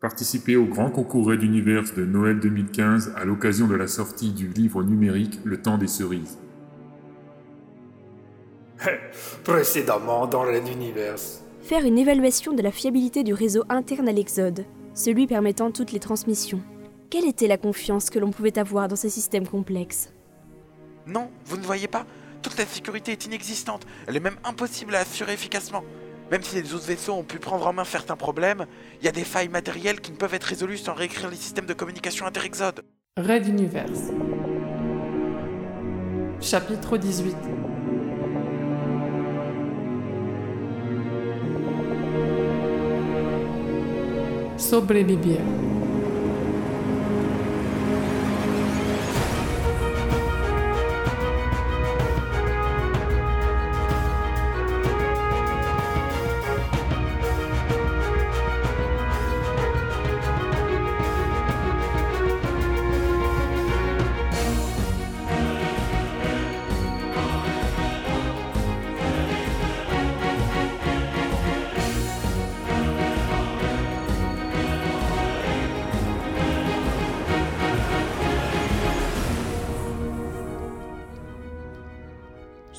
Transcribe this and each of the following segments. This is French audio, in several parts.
Participez au grand concours Red Universe de Noël 2015 à l'occasion de la sortie du livre numérique Le temps des cerises. Précédemment dans Red Universe. Faire une évaluation de la fiabilité du réseau interne à l'Exode, celui permettant toutes les transmissions. Quelle était la confiance que l'on pouvait avoir dans ces systèmes complexes Non, vous ne voyez pas? Toute la sécurité est inexistante. Elle est même impossible à assurer efficacement. Même si les autres vaisseaux ont pu prendre en main certains problèmes, il y a des failles matérielles qui ne peuvent être résolues sans réécrire les systèmes de communication interexode. Red Universe. Chapitre 18 Sobrevivir.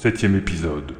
Septième épisode.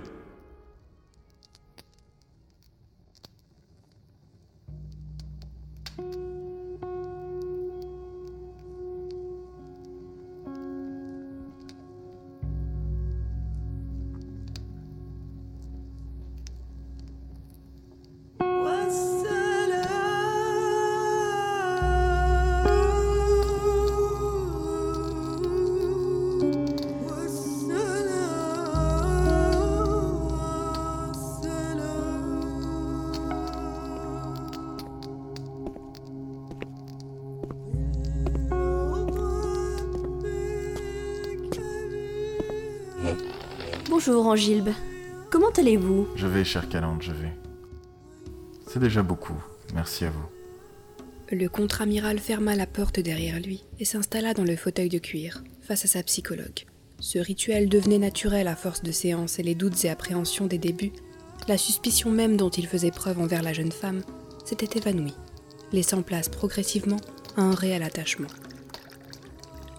Bonjour Angilbe. Comment allez-vous Je vais, cher Calante, je vais. C'est déjà beaucoup. Merci à vous. Le contre-amiral ferma la porte derrière lui et s'installa dans le fauteuil de cuir, face à sa psychologue. Ce rituel devenait naturel à force de séances et les doutes et appréhensions des débuts. La suspicion même dont il faisait preuve envers la jeune femme s'était évanouie, laissant place progressivement à un réel attachement.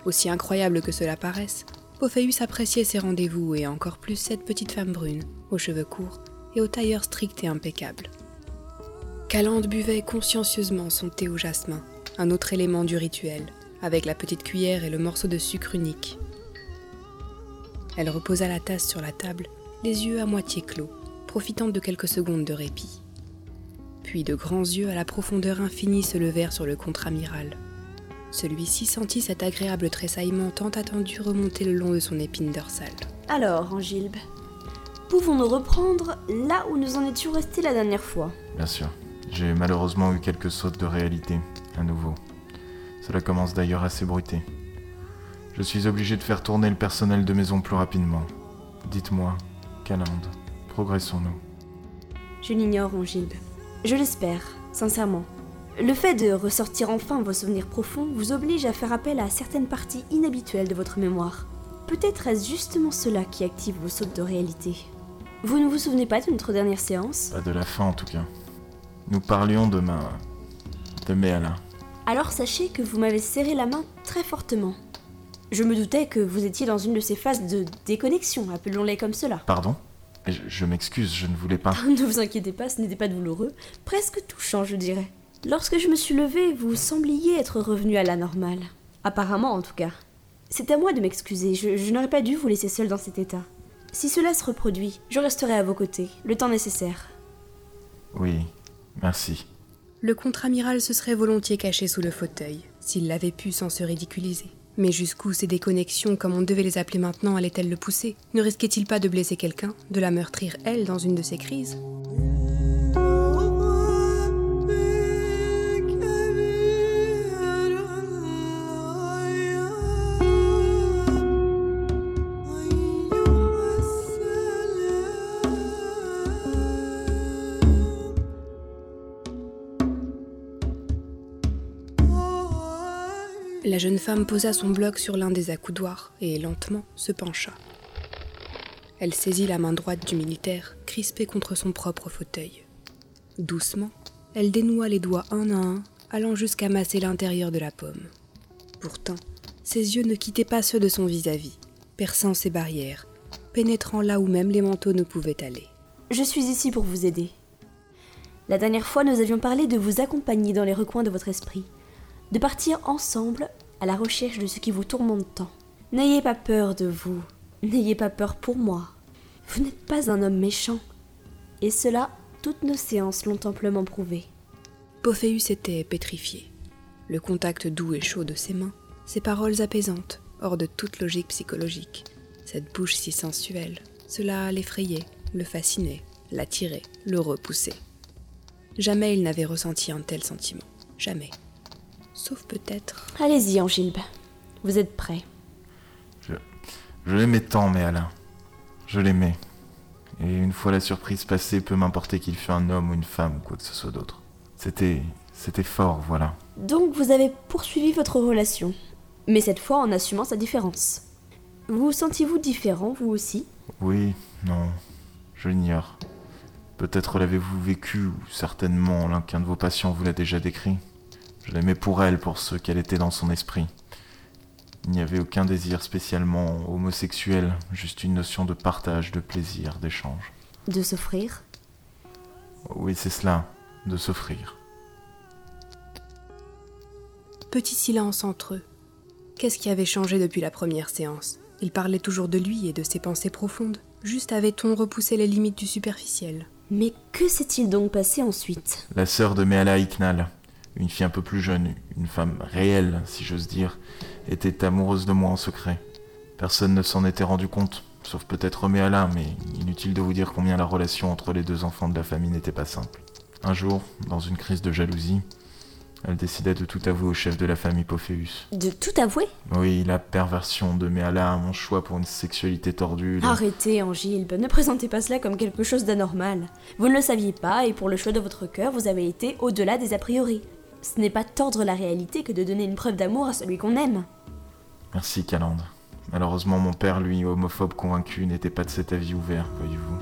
Aussi incroyable que cela paraisse, Pophéus appréciait ses rendez-vous et encore plus cette petite femme brune, aux cheveux courts et au tailleur strict et impeccable. Calande buvait consciencieusement son thé au jasmin, un autre élément du rituel, avec la petite cuillère et le morceau de sucre unique. Elle reposa la tasse sur la table, les yeux à moitié clos, profitant de quelques secondes de répit. Puis de grands yeux à la profondeur infinie se levèrent sur le contre-amiral. Celui-ci sentit cet agréable tressaillement tant attendu remonter le long de son épine dorsale. Alors, Angilbe, pouvons-nous reprendre là où nous en étions restés la dernière fois? Bien sûr. J'ai malheureusement eu quelques sautes de réalité, à nouveau. Cela commence d'ailleurs à s'ébruiter. Je suis obligé de faire tourner le personnel de maison plus rapidement. Dites-moi, Calande, progressons-nous? Je l'ignore, Angilbe. Je l'espère, sincèrement. Le fait de ressortir enfin vos souvenirs profonds vous oblige à faire appel à certaines parties inhabituelles de votre mémoire. Peut-être est-ce justement cela qui active vos sautes de réalité. Vous ne vous souvenez pas de notre dernière séance? Pas de la fin en tout cas. Nous parlions de ma. de Méala. Alors sachez que vous m'avez serré la main très fortement. Je me doutais que vous étiez dans une de ces phases de déconnexion, appelons-les comme cela. Pardon? Je, je m'excuse, je ne voulais pas. ne vous inquiétez pas, ce n'était pas douloureux, presque touchant, je dirais. Lorsque je me suis levée, vous sembliez être revenu à la normale. Apparemment, en tout cas. C'est à moi de m'excuser, je, je n'aurais pas dû vous laisser seul dans cet état. Si cela se reproduit, je resterai à vos côtés, le temps nécessaire. Oui, merci. Le contre-amiral se serait volontiers caché sous le fauteuil, s'il l'avait pu sans se ridiculiser. Mais jusqu'où ces déconnexions, comme on devait les appeler maintenant, allaient-elles le pousser? Ne risquait-il pas de blesser quelqu'un, de la meurtrir elle dans une de ses crises? La jeune femme posa son bloc sur l'un des accoudoirs et lentement se pencha. Elle saisit la main droite du militaire, crispée contre son propre fauteuil. Doucement, elle dénoua les doigts un à un allant jusqu'à masser l'intérieur de la pomme. Pourtant, ses yeux ne quittaient pas ceux de son vis-à-vis, perçant ses barrières, pénétrant là où même les manteaux ne pouvaient aller. Je suis ici pour vous aider. La dernière fois, nous avions parlé de vous accompagner dans les recoins de votre esprit, de partir ensemble à la recherche de ce qui vous tourmente tant. N'ayez pas peur de vous, n'ayez pas peur pour moi. Vous n'êtes pas un homme méchant. Et cela, toutes nos séances l'ont amplement prouvé. Pophéus était pétrifié. Le contact doux et chaud de ses mains, ses paroles apaisantes, hors de toute logique psychologique, cette bouche si sensuelle, cela l'effrayait, le fascinait, l'attirait, le repoussait. Jamais il n'avait ressenti un tel sentiment. Jamais. Sauf peut-être. Allez-y, Angilbe. Vous êtes prêt. Je, je l'aimais tant, mais Alain. Je l'aimais. Et une fois la surprise passée, peu m'importer qu'il fût un homme ou une femme ou quoi que ce soit d'autre. C'était. C'était fort, voilà. Donc vous avez poursuivi votre relation, mais cette fois en assumant sa différence. Vous sentiez-vous différent, vous aussi? Oui, non, je l'ignore. Peut-être l'avez-vous vécu, ou certainement l'un qu'un de vos patients vous l'a déjà décrit. Je l'aimais pour elle, pour ce qu'elle était dans son esprit. Il n'y avait aucun désir spécialement homosexuel, juste une notion de partage, de plaisir, d'échange. De s'offrir? Oui, c'est cela, de s'offrir. Petit silence entre eux. Qu'est-ce qui avait changé depuis la première séance? Il parlait toujours de lui et de ses pensées profondes. Juste avait-on repoussé les limites du superficiel Mais que s'est-il donc passé ensuite? La sœur de Mehala Iknal, une fille un peu plus jeune, une femme réelle, si j'ose dire, était amoureuse de moi en secret. Personne ne s'en était rendu compte, sauf peut-être Mehala, mais inutile de vous dire combien la relation entre les deux enfants de la famille n'était pas simple. Un jour, dans une crise de jalousie, elle décida de tout avouer au chef de la famille Pophéus. De tout avouer? Oui, la perversion de Mehala, mon choix pour une sexualité tordue. le- Arrêtez, Angilbe, ne présentez pas cela comme quelque chose d'anormal. Vous ne le saviez pas, et pour le choix de votre cœur, vous avez été au-delà des a priori. Ce n'est pas tordre la réalité que de donner une preuve d'amour à celui qu'on aime. Merci, Calande. Malheureusement, mon père, lui, homophobe convaincu, n'était pas de cet avis ouvert, voyez-vous.